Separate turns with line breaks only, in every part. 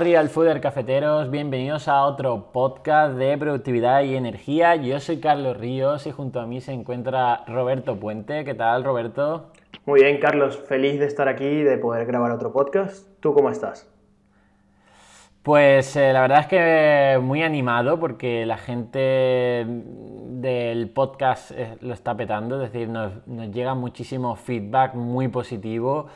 Real Fooder Cafeteros, bienvenidos a otro podcast de productividad y energía. Yo soy Carlos Ríos y junto a mí se encuentra Roberto Puente. ¿Qué tal, Roberto?
Muy bien, Carlos, feliz de estar aquí y de poder grabar otro podcast. ¿Tú cómo estás?
Pues eh, la verdad es que muy animado porque la gente del podcast eh, lo está petando, es decir, nos, nos llega muchísimo feedback muy positivo.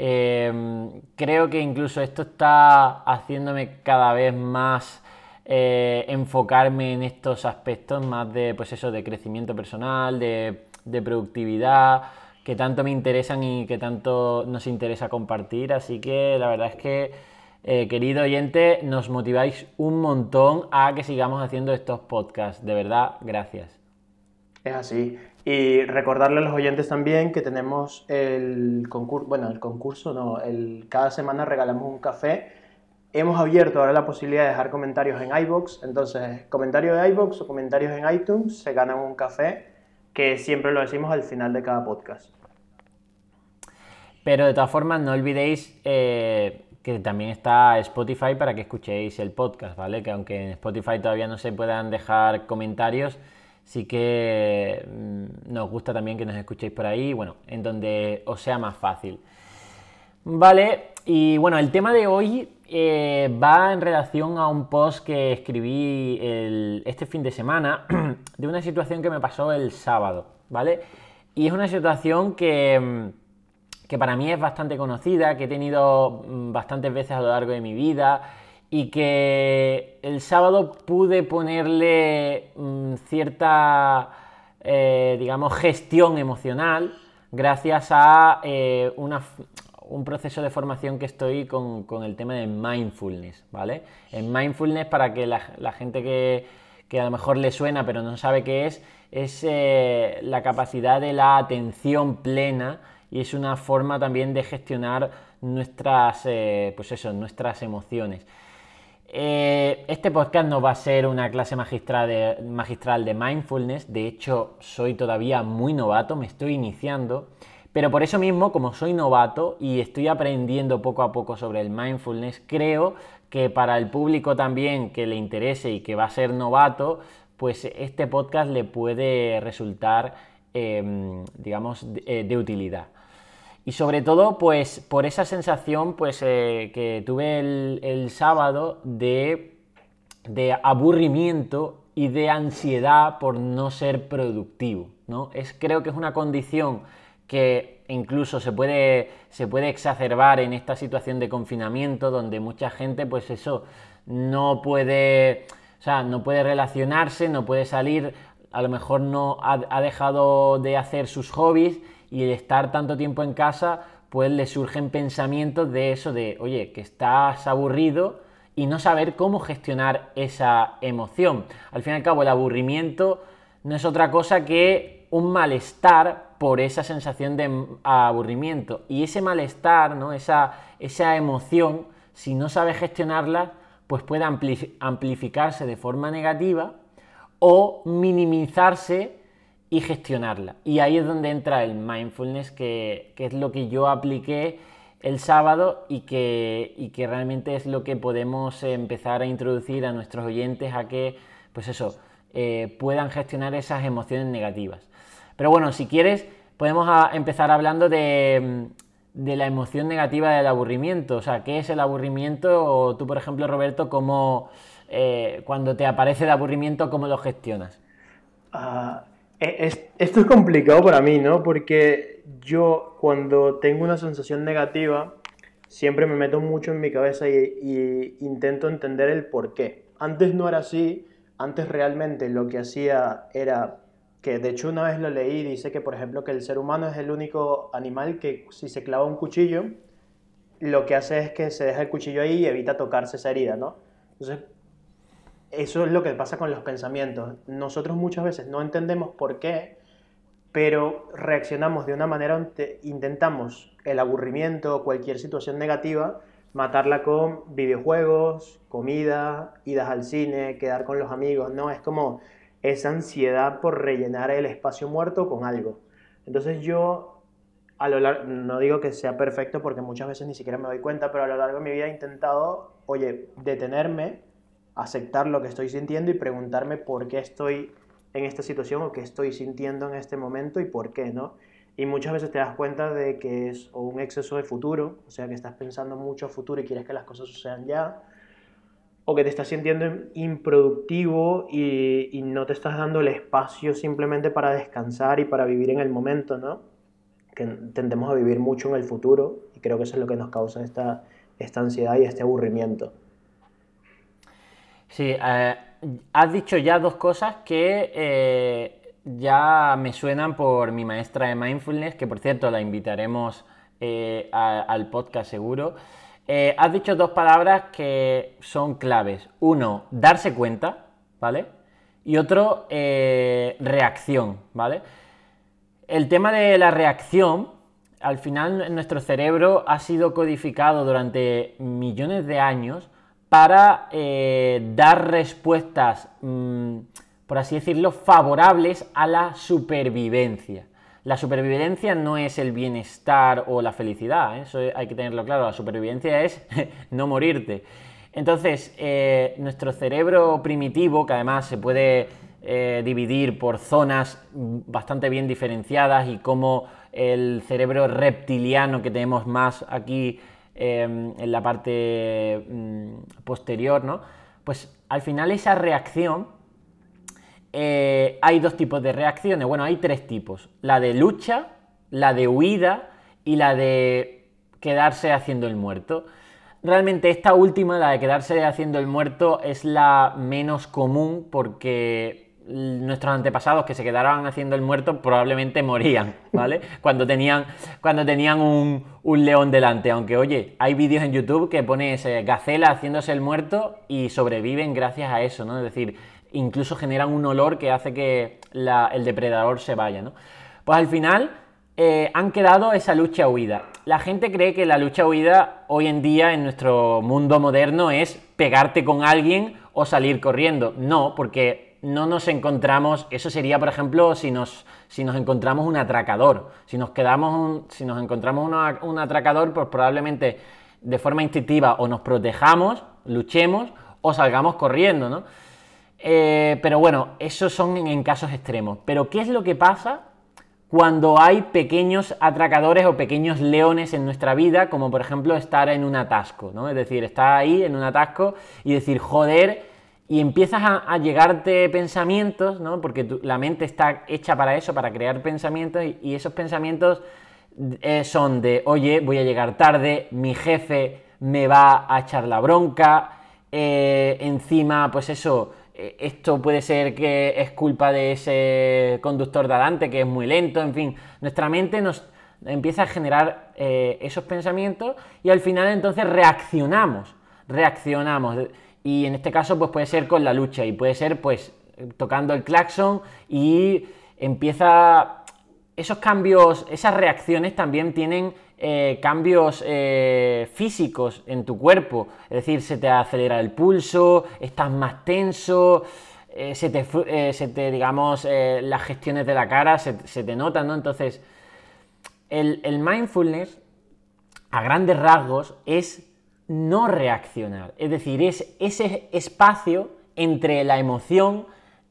Em, creo que incluso esto está haciéndome cada vez más eh, enfocarme en estos aspectos más de, pues eso, de crecimiento personal, de, productividad, que tanto me interesan y que tanto nos interesa compartir. Así que la verdad es que, eh, querido oyente, nos motiváis un montón a que sigamos haciendo estos podcasts. De verdad, gracias.
Es así. Y recordarle a los oyentes también que tenemos el concurso, bueno, el concurso no, el, cada semana regalamos un café. Hemos abierto ahora la posibilidad de dejar comentarios en iBox, entonces comentarios de iBox o comentarios en iTunes se ganan un café que siempre lo decimos al final de cada podcast.
Pero de todas formas no olvidéis eh, que también está Spotify para que escuchéis el podcast, ¿vale? Que aunque en Spotify todavía no se puedan dejar comentarios, sí que mm, nos gusta también que nos escuchéis por ahí, bueno, en donde os sea más fácil. Vale, y bueno, el tema de hoy eh, va en relación a un post que escribí este fin de semana de una situación que me pasó el sábado, ¿vale? Y es una situación que, mm, que para mí es bastante conocida, que he tenido mm, bastantes veces a lo largo de mi vida y que el sábado pude ponerle mm, cierta, eh, digamos, gestión emocional gracias a eh, un proceso de formación que estoy con, el tema de mindfulness, ¿vale? En mindfulness, para que la, gente que, a lo mejor le suena pero no sabe qué es, es eh, la capacidad de la atención plena y es una forma también de gestionar nuestras, pues eso, nuestras emociones. Eh, este podcast no va a ser una clase magistral de, mindfulness, de hecho soy todavía muy novato, me estoy iniciando, pero por eso mismo, como soy novato y estoy aprendiendo poco a poco sobre el mindfulness, creo que para el público también que le interese y que va a ser novato, pues este podcast le puede resultar, em, digamos, de eh, utilidad. Y sobre todo, pues por esa sensación pues, eh, que tuve el, sábado de, aburrimiento y de ansiedad por no ser productivo. ¿no? Es, creo que es una condición que incluso se puede, se puede exacerbar en esta situación de confinamiento donde mucha gente, pues eso, no puede, o sea, no puede relacionarse, no puede salir, a lo mejor no ha dejado de hacer sus hobbies y el estar tanto tiempo en casa, pues le surgen pensamientos de eso, de, oye, que estás aburrido y no saber cómo gestionar esa emoción. Al fin y al cabo, el aburrimiento no es otra cosa que un malestar por esa sensación de aburrimiento. Y ese malestar, ¿no? esa, esa emoción, si no sabes gestionarla, pues puede amplificarse de forma negativa o minimizarse y gestionarla. Y ahí es donde entra el mindfulness, que, es lo que yo apliqué el sábado y que, y que, realmente es lo que podemos empezar a introducir a nuestros oyentes a que, pues eso, eh, puedan gestionar esas emociones negativas. Pero bueno, si quieres, podemos empezar hablando de, de, la emoción negativa del aburrimiento. O sea, ¿qué es el aburrimiento? O tú, por ejemplo, Roberto, ¿cómo, eh, cuando te aparece el aburrimiento, cómo lo gestionas?
Ah, eh, esto es complicado para mí, ¿no? Porque yo cuando tengo una sensación negativa, siempre me meto mucho en mi cabeza y, intento entender el por qué. Antes no era así, antes realmente lo que hacía era que de hecho una vez lo leí, dice que por ejemplo que el ser humano es el único animal que si se clava un cuchillo, lo que hace es que se deja el cuchillo ahí y evita tocarse esa herida, ¿no? Entonces eso es lo que pasa con los pensamientos. Nosotros muchas veces no entendemos por qué, pero reaccionamos de una manera donde intentamos el aburrimiento o cualquier situación negativa matarla con videojuegos, comida, idas al cine, quedar con los amigos, ¿no? Es como esa ansiedad por rellenar el espacio muerto con algo. Entonces yo, a lo largo, no digo que sea perfecto porque muchas veces ni siquiera me doy cuenta, pero a lo largo de mi vida he intentado oye, detenerme, aceptar lo que estoy sintiendo y preguntarme por qué estoy en esta situación o qué estoy sintiendo en este momento y por qué, ¿no? Y muchas veces te das cuenta de que es o un exceso de futuro, o sea, que estás pensando mucho a futuro y quieres que las cosas sucedan ya, o que te estás sintiendo improductivo y, no te estás dando el espacio simplemente para descansar y para vivir en el momento, ¿no? Que tendemos a vivir mucho en el futuro y creo que eso es lo que nos causa esta ansiedad y este aburrimiento.
Sí, eh, has dicho ya dos cosas que eh, ya me suenan por mi maestra de mindfulness, que por cierto la invitaremos eh, al podcast seguro. Has dicho dos palabras que son claves. Uno, darse cuenta, ¿vale? Y otro, reacción, ¿vale? El tema de la reacción, al final nuestro cerebro ha sido codificado durante millones de años para eh, dar respuestas, mm, por así decirlo, favorables a la supervivencia. La supervivencia no es el bienestar o la felicidad, ¿eh? eso hay que tenerlo claro, la supervivencia es no morirte. Entonces, eh, nuestro cerebro primitivo, que además se puede dividir por zonas bastante bien diferenciadas y como el cerebro reptiliano que tenemos más aquí em, en la parte mm, posterior, ¿no? Pues al final esa reacción eh, hay dos tipos de reacciones. Bueno, hay tres tipos. La de lucha, la de huida y la de quedarse haciendo el muerto. Realmente esta última, la de quedarse haciendo el muerto, es la menos común porque nuestros antepasados que se quedaban haciendo el muerto probablemente morían, ¿vale? cuando tenían, cuando tenían un, león delante. Aunque, oye, hay vídeos en YouTube que pones gacela haciéndose el muerto y sobreviven gracias a eso, ¿no? Es decir, incluso generan un olor que hace que el depredador se vaya, ¿no? Pues al final eh, han quedado esa lucha huida. La gente cree que la lucha huida hoy en día en nuestro mundo moderno es pegarte con alguien o salir corriendo. No, porque no nos encontramos, eso sería por ejemplo si nos, si nos encontramos un atracador. Si nos, quedamos si nos encontramos un atracador, pues probablemente de forma instintiva o nos protejamos, luchemos o salgamos corriendo, ¿no? Eh, pero bueno, esos son en, casos extremos. Pero ¿qué es lo que pasa cuando hay pequeños atracadores o pequeños leones en nuestra vida, como por ejemplo estar en un atasco, ¿no? Es decir, estar ahí en un atasco y decir, joder, y empiezas a, llegarte pensamientos, ¿no? Porque la mente está hecha para eso, para crear pensamientos, y, esos pensamientos eh, son de, oye, voy a llegar tarde, mi jefe me va a echar la bronca, eh, encima, pues eso, eh, esto puede ser que es culpa de ese conductor de adelante que es muy lento, en fin, nuestra mente nos empieza a generar esos pensamientos y al final entonces reaccionamos, reaccionamos y en este caso pues puede ser con la lucha y puede ser pues tocando el claxon y empieza esos cambios, esas reacciones también tienen eh, cambios eh, físicos en tu cuerpo, es decir, se te acelera el pulso, estás más tenso, eh, se, te, digamos, las gestiones de la cara se, te notan, ¿no? Entonces, el mindfulness, a grandes rasgos, es no reaccionar, es decir, es ese espacio entre la emoción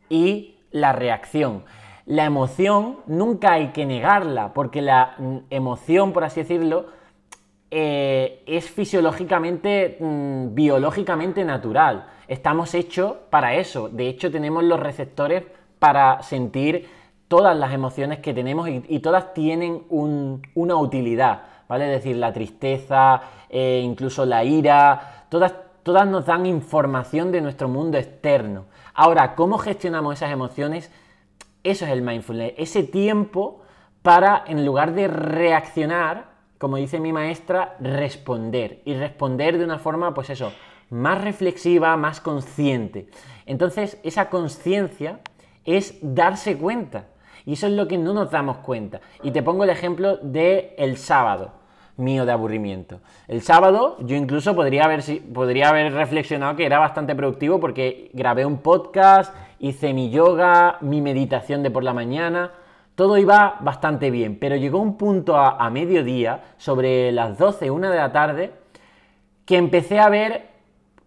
y la reacción la emoción nunca hay que negarla, porque la emoción, por así decirlo, eh, es fisiológicamente, mm, biológicamente natural. Estamos hechos para eso. De hecho, tenemos los receptores para sentir todas las emociones que tenemos y, todas tienen una utilidad, ¿vale? Es decir, la tristeza, eh, incluso la ira, todas, todas nos dan información de nuestro mundo externo. Ahora, ¿cómo gestionamos esas emociones? Eso es el mindfulness, ese tiempo para, en lugar de reaccionar, como dice mi maestra, responder. Y responder de una forma, pues eso, más reflexiva, más consciente. Entonces, esa conciencia es darse cuenta. Y eso es lo que no nos damos cuenta. Y te pongo el ejemplo del el sábado mío de aburrimiento. El sábado yo incluso podría haber, podría haber reflexionado que era bastante productivo porque grabé un podcast, hice mi yoga, mi meditación de por la mañana, todo iba bastante bien, pero llegó un punto a, mediodía, sobre las 12, una de la tarde, que empecé a ver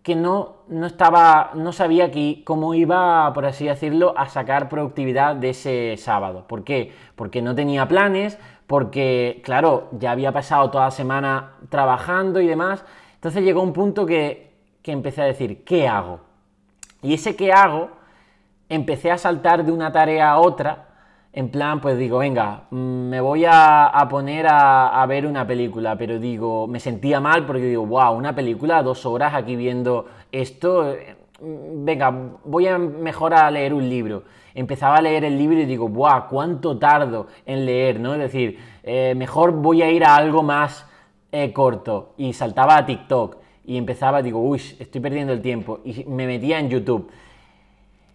que no, no estaba, no sabía cómo iba, por así decirlo, a sacar productividad de ese sábado. ¿Por qué? Porque no tenía planes, porque, claro, ya había pasado toda la semana trabajando y demás. Entonces llegó un punto que, que empecé a decir, ¿qué hago? Y ese qué hago, empecé a saltar de una tarea a otra en plan, pues digo, venga, mm, me voy a, poner a, ver una película, pero digo, me sentía mal porque digo, wow, una película, dos horas aquí viendo esto, mm, venga, voy a mejor a leer un libro. Empezaba a leer el libro y digo, wow, cuánto tardo en leer, ¿no? Es decir, eh, mejor voy a ir a algo más eh, corto. Y saltaba a TikTok y empezaba, digo, uy, estoy perdiendo el tiempo. Y me metía en YouTube.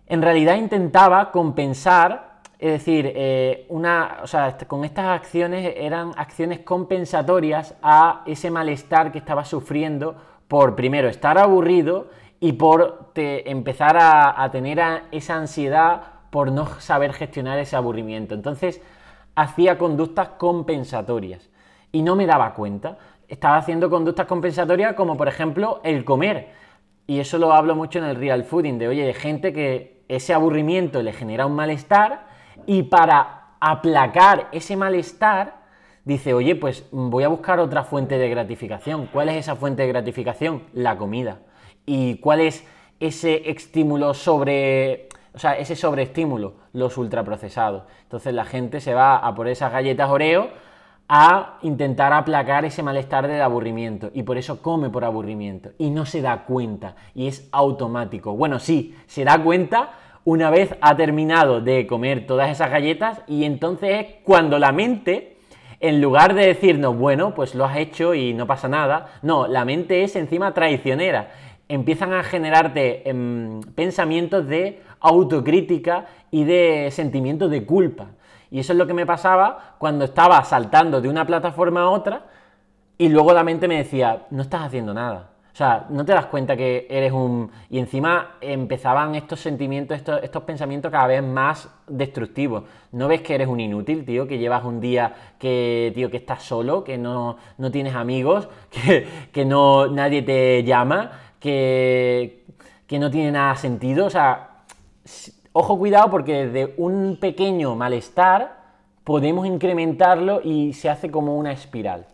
En realidad intentaba compensar es decir, eh, una, con estas acciones eran acciones compensatorias a ese malestar que estaba sufriendo por, primero, estar aburrido y por empezar a, tener esa ansiedad por no saber gestionar ese aburrimiento. Entonces, hacía conductas compensatorias y no me daba cuenta. Estaba haciendo conductas compensatorias como, por ejemplo, el comer. Y eso lo hablo mucho en el real fooding, de, oye, de gente que ese aburrimiento le genera un malestar y para aplacar ese malestar, dice, oye, pues voy a buscar otra fuente de gratificación. ¿Cuál es esa fuente de gratificación? La comida. ¿Y cuál es ese estímulo sobre... O sea, ese sobreestímulo, los ultraprocesados. Entonces la gente se va a por esas galletas Oreo a intentar aplacar ese malestar del aburrimiento y por eso come por aburrimiento y no se da cuenta y es automático. Bueno, sí, se da cuenta, una vez ha terminado de comer todas esas galletas y entonces es cuando la mente, en lugar de decirnos, bueno, pues lo has hecho y no pasa nada, no, la mente es encima traicionera. Empiezan a generarte em, pensamientos de autocrítica y de sentimientos de culpa. Y eso es lo que me pasaba cuando estaba saltando de una plataforma a otra y luego la mente me decía, no estás haciendo nada o sea, no te das cuenta que eres un... Y encima empezaban estos sentimientos, estos, pensamientos cada vez más destructivos. ¿No ves que eres un inútil, tío? Que llevas un día que, tío, que estás solo, que no, tienes amigos, que, que, no, nadie te llama, que, que no tiene nada sentido. O sea, ojo cuidado porque desde un pequeño malestar podemos incrementarlo y se hace como una espiral.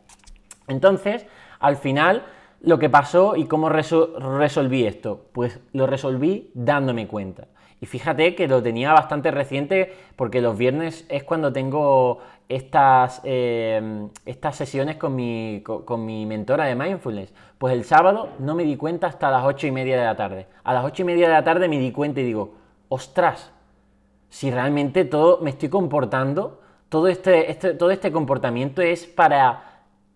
Entonces, al final lo que pasó y cómo resolví esto. Pues lo resolví dándome cuenta. Y fíjate que lo tenía bastante reciente porque los viernes es cuando tengo estas, eh, estas sesiones con mi, con, mi mentora de mindfulness. Pues el sábado no me di cuenta hasta las ocho y media de la tarde. A las ocho y media de la tarde me di cuenta y digo, ostras, si realmente todo me estoy comportando, todo este, este todo este comportamiento es para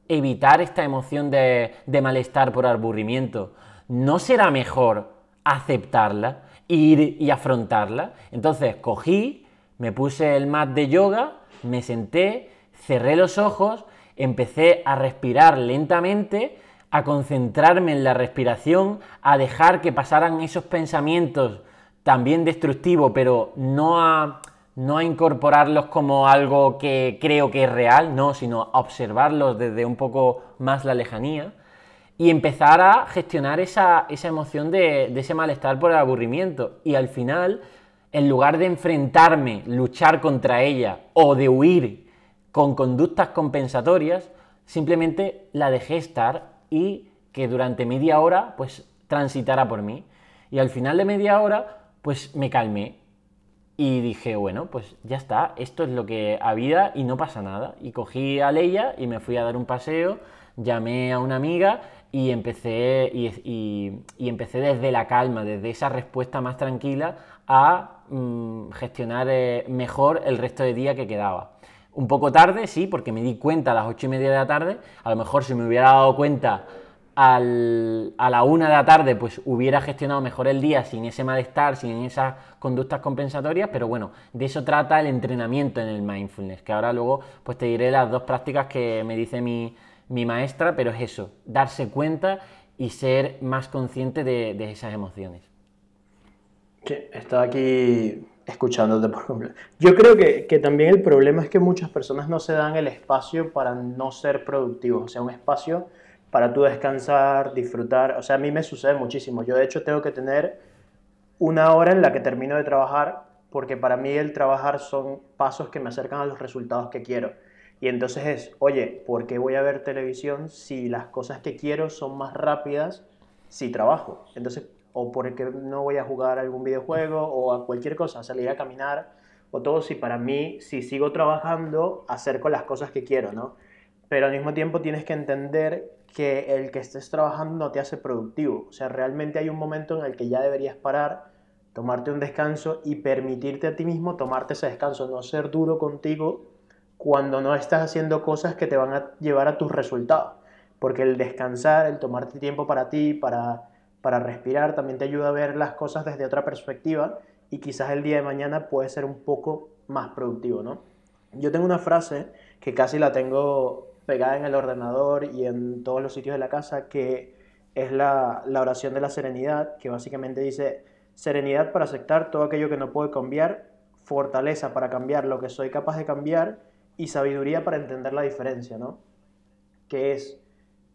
evitar esta emoción de, malestar por aburrimiento, ¿no será mejor aceptarla, ir y afrontarla? Entonces cogí, me puse el mat de yoga, me senté, cerré los ojos, empecé a respirar lentamente, a concentrarme en la respiración, a dejar que pasaran esos pensamientos también destructivos, pero no a no a incorporarlos como algo que creo que es real, no, sino a observarlos desde un poco más la lejanía y empezar a gestionar esa, emoción de, de, ese malestar por el aburrimiento. Y al final, en lugar de enfrentarme, luchar contra ella o de huir con conductas compensatorias, simplemente la dejé estar y que durante media hora pues transitara por mí. Y al final de media hora pues me calmé, y dije, bueno, pues ya está, esto es lo que había y no pasa nada. Y cogí a Leia y me fui a dar un paseo, llamé a una amiga y empecé, y, empecé desde la calma, desde esa respuesta más tranquila a mm, gestionar eh, mejor el resto de día que quedaba. Un poco tarde, sí, porque me di cuenta a las ocho y media de la tarde. A lo mejor si me hubiera dado cuenta a la una de la tarde pues hubiera gestionado mejor el día sin ese malestar, sin esas conductas compensatorias, pero bueno, de eso trata el entrenamiento en el mindfulness, que ahora luego pues te diré las dos prácticas que me dice mi, maestra, pero es eso, darse cuenta y ser más consciente de, esas emociones.
Sí, estaba aquí escuchándote por completo. Yo creo que, que, también el problema es que muchas personas no se dan el espacio para no ser productivos, o sea, un espacio para tú descansar, disfrutar. O sea, a mí me sucede muchísimo. Yo de hecho tengo que tener una hora en la que termino de trabajar porque para mí el trabajar son pasos que me acercan a los resultados que quiero. Y entonces es, oye, ¿por qué voy a ver televisión si las cosas que quiero son más rápidas si trabajo? Entonces, o porque no voy a jugar algún videojuego o a cualquier cosa, salir a caminar o todo si para mí, si sigo trabajando, hacer con las cosas que quiero, ¿no? Pero al mismo tiempo tienes que entender que el que estés trabajando no te hace productivo. O sea, realmente hay un momento en el que ya deberías parar, tomarte un descanso y permitirte a ti mismo tomarte ese descanso, no ser duro contigo cuando no estás haciendo cosas que te van a llevar a tus resultados. Porque el descansar, el tomarte tiempo para ti, para, para respirar, también te ayuda a ver las cosas desde otra perspectiva y quizás el día de mañana puede ser un poco más productivo, ¿no? Yo tengo una frase que casi la tengo pegada en el ordenador y en todos los sitios de la casa, que es la, oración de la serenidad, que básicamente dice, serenidad para aceptar todo aquello que no puedo cambiar, fortaleza para cambiar lo que soy capaz de cambiar y sabiduría para entender la diferencia, ¿no? Que es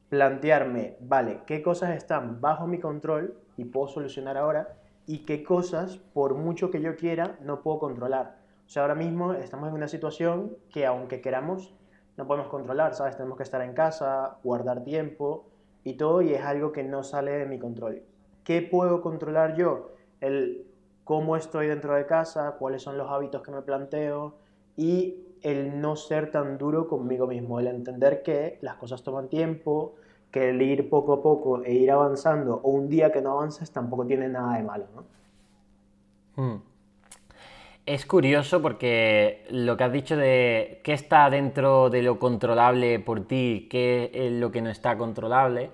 plantearme, vale, qué cosas están bajo mi control y puedo solucionar ahora y qué cosas, por mucho que yo quiera, no puedo controlar. O sea, ahora mismo estamos en una situación que aunque queramos, no podemos controlar, ¿sabes? Tenemos que estar en casa, guardar tiempo y todo y es algo que no sale de mi control. ¿Qué puedo controlar yo? El cómo estoy dentro de casa, cuáles son los hábitos que me planteo y el no ser tan duro conmigo mismo, el entender que las cosas toman tiempo, que el ir poco a poco e ir avanzando, o un día que no avances, tampoco tiene nada de malo, ¿no?
Hmm. Es curioso porque lo que has dicho de qué está dentro de lo controlable por ti, qué es lo que no está controlable,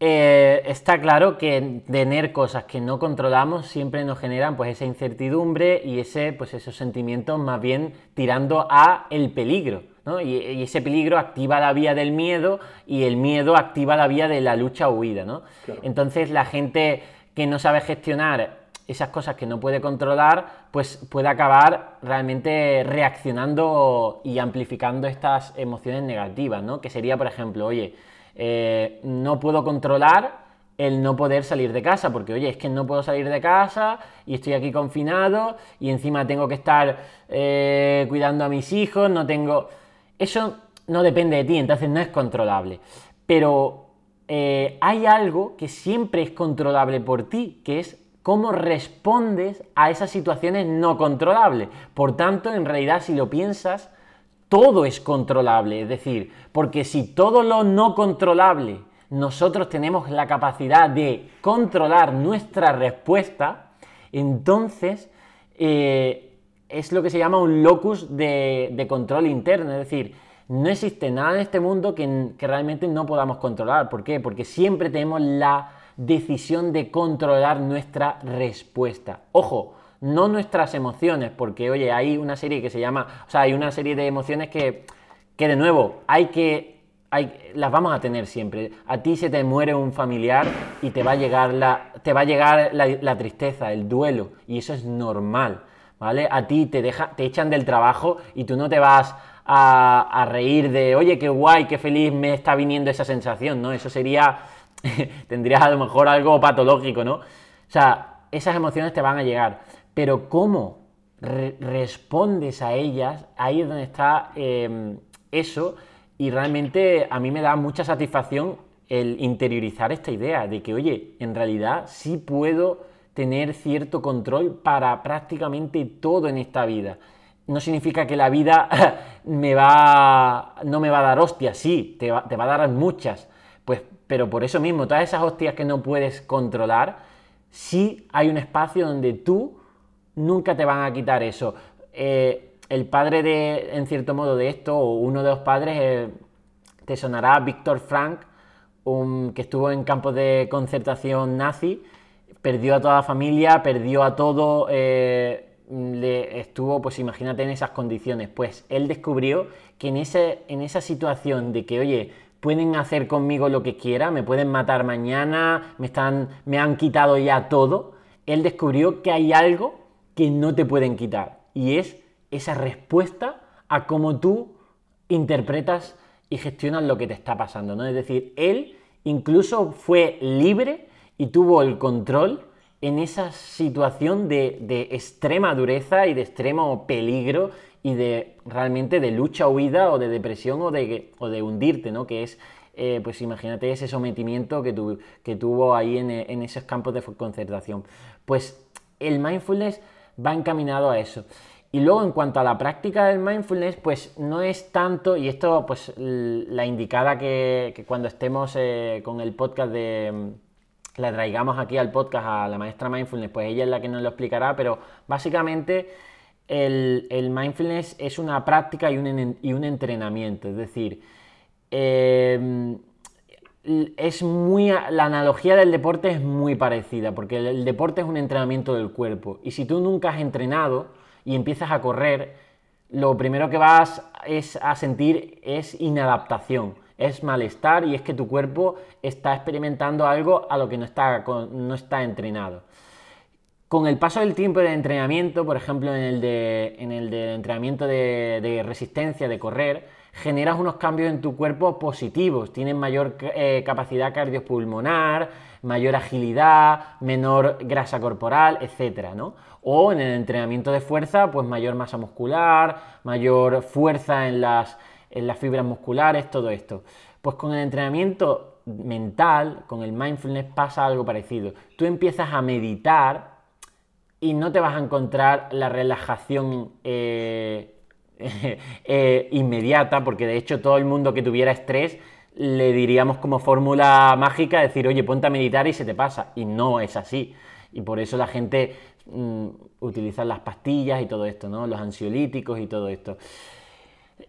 eh, está claro que tener cosas que no controlamos siempre nos generan pues esa incertidumbre y ese, pues esos sentimientos más bien tirando a el peligro. Y, ese peligro activa la vía del miedo y el miedo activa la vía de la lucha o huida. ¿no? Entonces la gente que no sabe gestionar esas cosas que no puede controlar, pues puede acabar realmente reaccionando y amplificando estas emociones negativas, ¿no? Que sería, por ejemplo, oye, eh, no puedo controlar el no poder salir de casa, porque oye, es que no puedo salir de casa y estoy aquí confinado y encima tengo que estar eh, cuidando a mis hijos, no tengo... Eso no depende de ti, entonces no es controlable. Pero eh, hay algo que siempre es controlable por ti, que es cómo respondes a esas situaciones no controlables. Por tanto, en realidad, si lo piensas, todo es controlable. Es decir, porque si todo lo no controlable nosotros tenemos la capacidad de controlar nuestra respuesta, entonces eh, es lo que se llama un locus de, control interno. Es decir, no existe nada en este mundo que, que realmente no podamos controlar. ¿Por qué? Porque siempre tenemos la decisión de controlar nuestra respuesta. Ojo, no nuestras emociones, porque oye, hay una serie que se llama, o sea, hay una serie de emociones que, que de nuevo, hay que, hay, las vamos a tener siempre. A ti se te muere un familiar y te va a llegar la, te va a llegar la, tristeza, el duelo, y eso es normal, ¿vale? A ti te, deja, te echan del trabajo y tú no te vas a, a reír de, oye, qué guay, qué feliz me está viniendo esa sensación, ¿no? Eso sería, tendrías a lo mejor algo patológico, ¿no? O sea, esas emociones te van a llegar pero cómo respondes a ellas, ahí es donde está em, eso, y realmente a mí me da mucha satisfacción el interiorizar esta idea de que, oye, en realidad sí puedo tener cierto control para prácticamente todo en esta vida. No significa que la vida me va, no me va a dar hostias, sí, te va, te va a dar muchas, pues, pero por eso mismo, todas esas hostias que no puedes controlar, sí hay un espacio donde tú nunca te van a quitar eso. Eh, el padre de, en cierto modo, de esto, o uno de los padres, eh, te sonará Víctor Frank, que estuvo en campos de concertación nazi, perdió a toda la familia, perdió a todo, eh, le estuvo, pues imagínate en esas condiciones. Pues él descubrió que en, ese, en esa situación de que, oye, pueden hacer conmigo lo que quiera, me pueden matar mañana, me, están, me han quitado ya todo, él descubrió que hay algo que no te pueden quitar. Y es esa respuesta a cómo tú interpretas y gestionas lo que te está pasando. ¿no? Es decir, él incluso fue libre y tuvo el control en esa situación de, extrema dureza y de extremo peligro y de realmente de lucha, huida o de depresión o de, o de hundirte, ¿no? Que es, eh, pues imagínate ese sometimiento que, que tuvo ahí en, en, esos campos de concentración. Pues el mindfulness va encaminado a eso. Y luego en cuanto a la práctica del mindfulness, pues no es tanto, y esto pues la indicada que, cuando estemos eh, con el podcast de, la traigamos aquí al podcast a la maestra mindfulness, pues ella es la que nos lo explicará, pero básicamente el, mindfulness es una práctica y un, entrenamiento, es decir, em, es muy, la analogía del deporte es muy parecida, porque el, deporte es un entrenamiento del cuerpo, y si tú nunca has entrenado y empiezas a correr, lo primero que vas es a sentir es inadaptación es malestar y es que tu cuerpo está experimentando algo a lo que no está, no está entrenado. Con el paso del tiempo de entrenamiento, por ejemplo en el de, en el de entrenamiento de, resistencia, de correr, generas unos cambios en tu cuerpo positivos, tienes mayor eh, capacidad cardiopulmonar, mayor agilidad, menor grasa corporal, etc. O en el entrenamiento de fuerza, pues mayor masa muscular, mayor fuerza en las en las fibras musculares, todo esto. Pues con el entrenamiento mental, con el mindfulness, pasa algo parecido. Tú empiezas a meditar y no te vas a encontrar la relajación eh, eh, inmediata, porque de hecho todo el mundo que tuviera estrés le diríamos como fórmula mágica decir, oye, ponte a meditar y se te pasa. Y no es así. Y por eso la gente mm, utiliza las pastillas y todo esto, ¿no? Los ansiolíticos y todo esto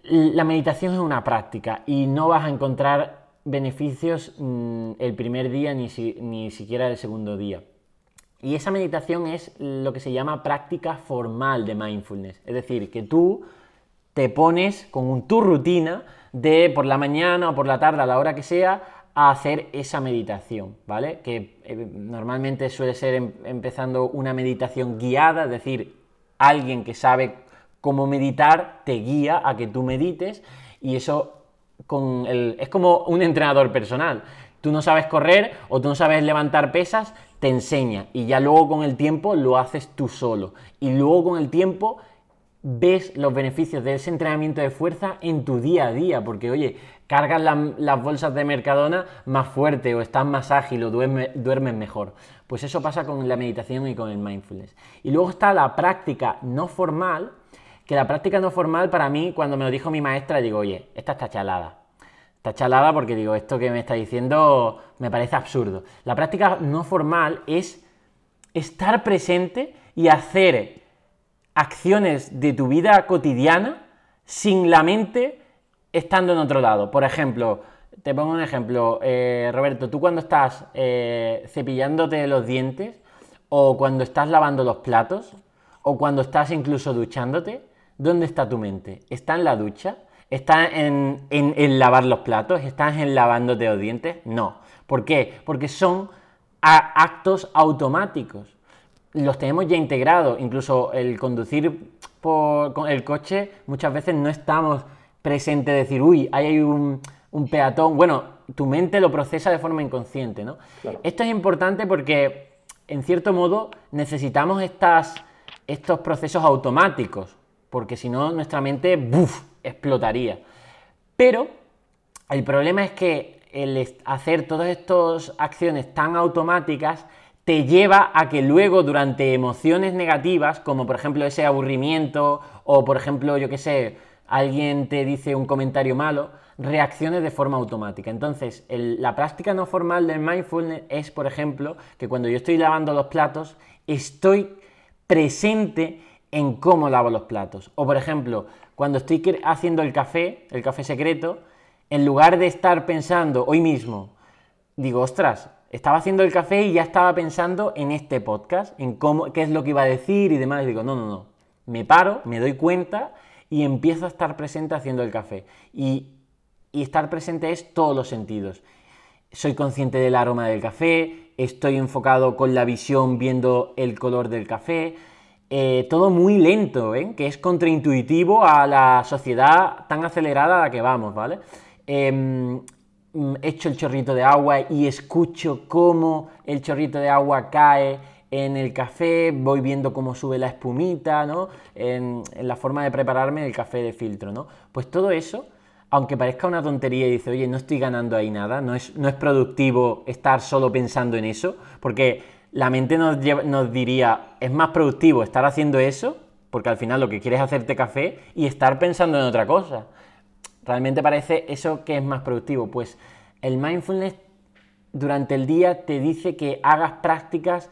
la meditación es una práctica y no vas a encontrar beneficios mm, el primer día ni, ni siquiera el segundo día. Y esa meditación es lo que se llama práctica formal de mindfulness. Es decir, que tú te pones con tu rutina de por la mañana o por la tarde, a la hora que sea, a hacer esa meditación, ¿vale? Que eh, normalmente suele ser em, empezando una meditación guiada, es decir, alguien que sabe cómo meditar te guía a que tú medites y eso con el, es como un entrenador personal. Tú no sabes correr o tú no sabes levantar pesas, te enseña y ya luego con el tiempo lo haces tú solo. Y luego con el tiempo ves los beneficios de ese entrenamiento de fuerza en tu día a día, porque oye, cargas las bolsas de Mercadona más fuerte o estás más ágil o duermes mejor. Pues eso pasa con la meditación y con el mindfulness. Y luego está la práctica no formal, que la práctica no formal para mí, cuando me lo dijo mi maestra, digo, oye, esta está chalada. Está chalada porque digo, esto que me está diciendo me parece absurdo. La práctica no formal es estar presente y hacer acciones de tu vida cotidiana sin la mente estando en otro lado. Por ejemplo, te pongo un ejemplo, eh, Roberto, tú cuando estás eh, cepillándote los dientes o cuando estás lavando los platos o cuando estás incluso duchándote, ¿Dónde está tu mente? ¿Está en la ducha? ¿Está en, lavar los platos? ¿Estás en lavándote los dientes? No. ¿Por qué? Porque son actos automáticos. Los tenemos ya integrados. Incluso el conducir por el coche, muchas veces no estamos presentes de decir, uy, ahí hay un, peatón. Bueno, tu mente lo procesa de forma inconsciente, ¿no? Esto es importante porque, en cierto modo, necesitamos estas, estos procesos automáticos porque si no nuestra mente ¡buf! Explotaría. Pero el problema es que el hacer todas estas acciones tan automáticas te lleva a que luego durante emociones negativas, como por ejemplo ese aburrimiento o por ejemplo, yo qué sé, alguien te dice un comentario malo, reacciones de forma automática. Entonces, la práctica no formal del mindfulness es, por ejemplo, que cuando yo estoy lavando los platos, estoy presente en cómo lavo los platos. O por ejemplo, cuando estoy haciendo el café, el café secreto, en lugar de estar pensando hoy mismo, digo, ostras, estaba haciendo el café y ya estaba pensando en este podcast, en cómo, qué es lo que iba a decir y demás. Y digo, no, no, no. Me paro, me doy cuenta y empiezo a estar presente haciendo el café. Y, y estar presente es todos los sentidos. Soy consciente del aroma del café, estoy enfocado con la visión viendo el color del café, eh, todo muy lento, ¿eh? que es contraintuitivo a la sociedad tan acelerada a la que vamos, ¿vale? Mm, echo el chorrito de agua y escucho cómo el chorrito de agua cae en el café, voy viendo cómo sube la espumita, ¿no? En, la forma de prepararme el café de filtro, ¿no? Pues todo eso, aunque parezca una tontería y dice, oye, no estoy ganando ahí nada, no es, no es productivo estar solo pensando en eso, porque la mente nos, diría, es más productivo estar haciendo eso, porque al final lo que quieres es hacerte café y estar pensando en otra cosa. Realmente parece eso que es más productivo. Pues el mindfulness durante el día te dice que hagas prácticas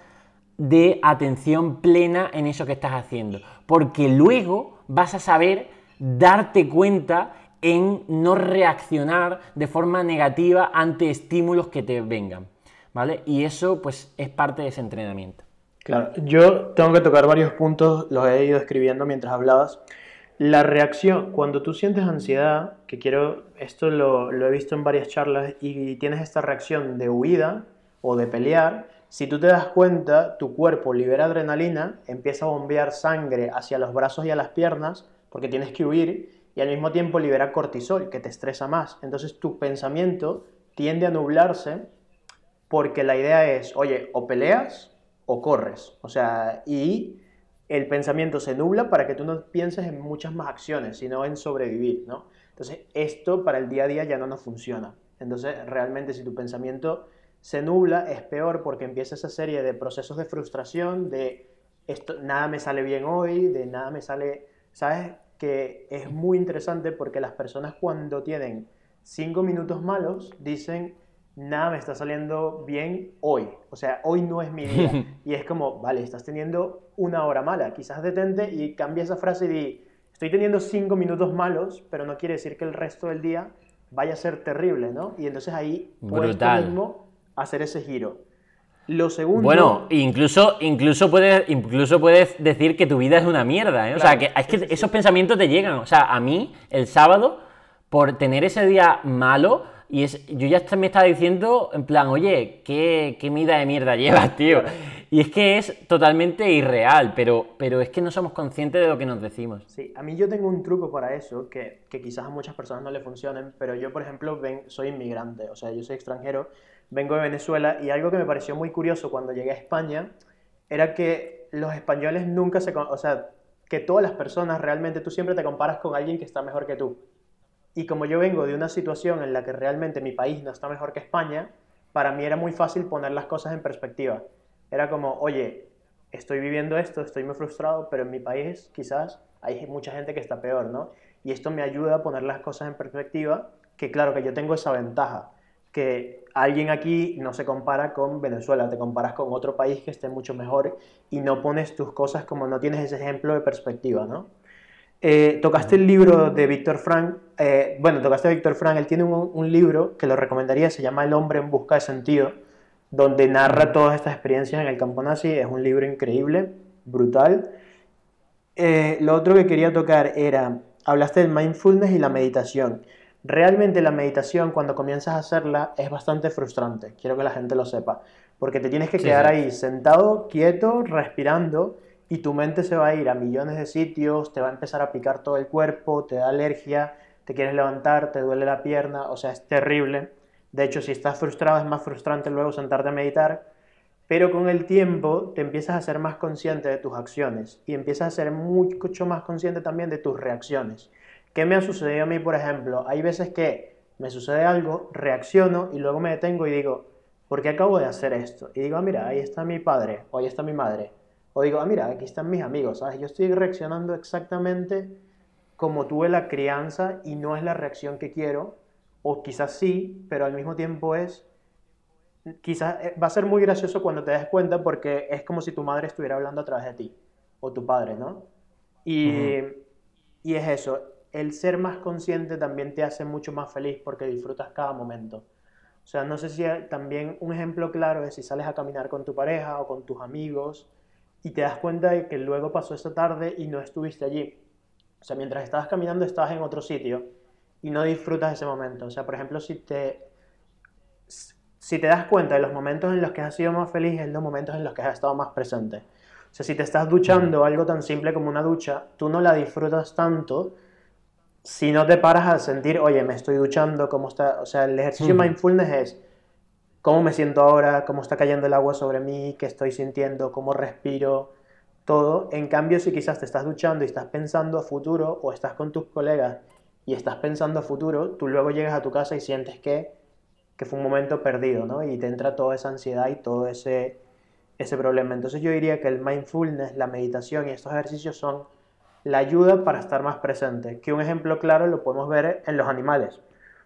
de atención plena en eso que estás haciendo. Porque luego vas a saber darte cuenta en no reaccionar de forma negativa ante estímulos que te vengan. Y eso pues es parte de ese entrenamiento.
Claro, yo tengo que tocar varios puntos, los he ido escribiendo mientras hablabas. La reacción, cuando tú sientes ansiedad, que quiero, esto lo, lo he visto en varias charlas, y tienes esta reacción de huida o de pelear, si tú te das cuenta, tu cuerpo libera adrenalina, empieza a bombear sangre hacia los brazos y a las piernas, porque tienes que huir, y al mismo tiempo libera cortisol, que te estresa más. Entonces tu pensamiento tiende a nublarse porque la idea es, oye, o peleas o corres. O sea, y el pensamiento se nubla para que tú no pienses en muchas más acciones, sino en sobrevivir, ¿no? Entonces, esto para el día a día ya no nos funciona. Entonces, realmente si tu pensamiento se nubla, es peor porque empieza esa serie de procesos de frustración, de esto, nada me sale bien hoy, de nada me sale, ¿sabes? Que es muy interesante porque las personas cuando tienen cinco minutos malos dicen, nada me está saliendo bien hoy, o sea, hoy no es mi día. y es como, vale, estás teniendo una hora mala, quizás detente y cambia esa frase y di, estoy teniendo cinco minutos malos, pero no quiere decir que el resto del día vaya a ser terrible, ¿no? Y entonces ahí puedes mismo hacer ese giro. Lo segundo.
Bueno, incluso, incluso, puedes, incluso puedes decir que tu vida es una mierda. ¿eh? o sea, que es que esos pensamientos te llegan. O sea, a mí, el sábado, por tener ese día malo, y es, yo ya me estaba diciendo, en plan, oye, ¿qué, qué mida de mierda llevas, tío? Y es que es totalmente irreal, pero, pero es que no somos conscientes de lo que nos decimos.
Sí, a mí yo tengo un truco para eso, que, que quizás a muchas personas no le funcionen, pero yo, por ejemplo, ven, soy inmigrante, o sea, yo soy extranjero vengo de Venezuela y algo que me pareció muy curioso cuando llegué a España era que los españoles nunca se... O sea, que todas las personas realmente tú siempre te comparas con alguien que está mejor que tú. Y como yo vengo de una situación en la que realmente mi país no está mejor que España, para mí era muy fácil poner las cosas en perspectiva. Era como, oye, estoy viviendo esto, estoy muy frustrado, pero en mi país quizás hay mucha gente que está peor, ¿no? Y esto me ayuda a poner las cosas en perspectiva, que claro que yo tengo esa ventaja que alguien aquí no se compara con Venezuela, te comparas con otro país que esté mucho mejor y no pones tus cosas como no tienes ese ejemplo de perspectiva, ¿no? Eh, tocaste el libro de Víctor Frank, eh, bueno, tocaste a Víctor Frank, él tiene un, libro que lo recomendaría, se llama El hombre en busca de sentido, donde narra todas estas experiencias en el campo nazi, es un libro increíble, brutal. Eh, lo otro que quería tocar era, hablaste del mindfulness y la meditación. Realmente la meditación cuando comienzas a hacerla es bastante frustrante, quiero que la gente lo sepa, porque te tienes que quedar ahí sentado, quieto, respirando y tu mente se va a ir a millones de sitios, te va a empezar a picar todo el cuerpo, te da alergia, te quieres levantar, te duele la pierna, o sea, es terrible. De hecho, si estás frustrado es más frustrante luego sentarte a meditar, pero con el tiempo te empiezas a ser más consciente de tus acciones y empiezas a ser mucho más consciente también de tus reacciones. ¿Qué me ha sucedido a mí, por ejemplo? Hay veces que me sucede algo, reacciono y luego me detengo y digo, ¿por qué acabo de hacer esto? Y digo, ah, mira, ahí está mi padre o ahí está mi madre. O digo, ah, mira, aquí están mis amigos, ¿sabes? Yo estoy reaccionando exactamente como tuve la crianza y no es la reacción que quiero, o quizás sí, pero al mismo tiempo es, quizás eh, va a ser muy gracioso cuando te des cuenta porque es como si tu madre estuviera hablando a través de ti, o tu padre, ¿no? Y, y es eso, el ser más consciente también te hace mucho más feliz porque disfrutas cada momento. O sea, no sé si también un ejemplo claro es si sales a caminar con tu pareja o con tus amigos y te das cuenta de que luego pasó esa tarde y no estuviste allí. O sea, mientras estabas caminando estabas en otro sitio y no disfrutas ese momento. O sea, por ejemplo, si te, si te das cuenta de los momentos en los que has sido más feliz, es los momentos en los que has estado más presente. O sea, si te estás duchando, algo tan simple como una ducha, tú no la disfrutas tanto si no te paras a sentir, oye, me estoy duchando, cómo está, o sea, el ejercicio mindfulness es cómo me siento ahora, cómo está cayendo el agua sobre mí, qué estoy sintiendo, cómo respiro, todo. En cambio, si quizás te estás duchando y estás pensando a futuro o estás con tus colegas y estás pensando a futuro, tú luego llegas a tu casa y sientes que, que fue un momento perdido, ¿no? Y te entra toda esa ansiedad y todo ese, ese problema. Entonces yo diría que el mindfulness, la meditación y estos ejercicios son la ayuda para estar más presente. Que un ejemplo claro lo podemos ver en los animales.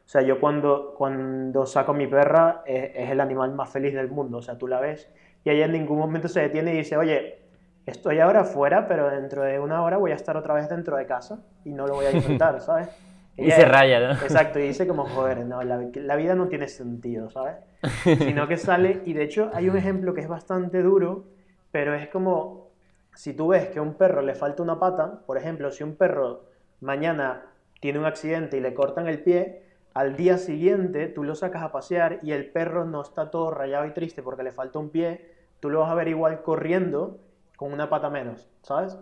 O sea, yo cuando, cuando saco a mi perra es, es, el animal más feliz del mundo. O sea, tú la ves y ella en ningún momento se detiene y dice, oye, estoy ahora fuera, pero dentro de una hora voy a estar otra vez dentro de casa y no lo voy a disfrutar, ¿sabes?
y se raya, ¿no?
Exacto, y dice como, joder, no, la, la, vida no tiene sentido, ¿sabes? Sino que sale, y de hecho hay un ejemplo que es bastante duro, pero es como, si tú ves que a un perro le falta una pata, por ejemplo, si un perro mañana tiene un accidente y le cortan el pie, al día siguiente tú lo sacas a pasear y el perro no está todo rayado y triste porque le falta un pie, tú lo vas a ver igual corriendo con una pata menos, ¿sabes?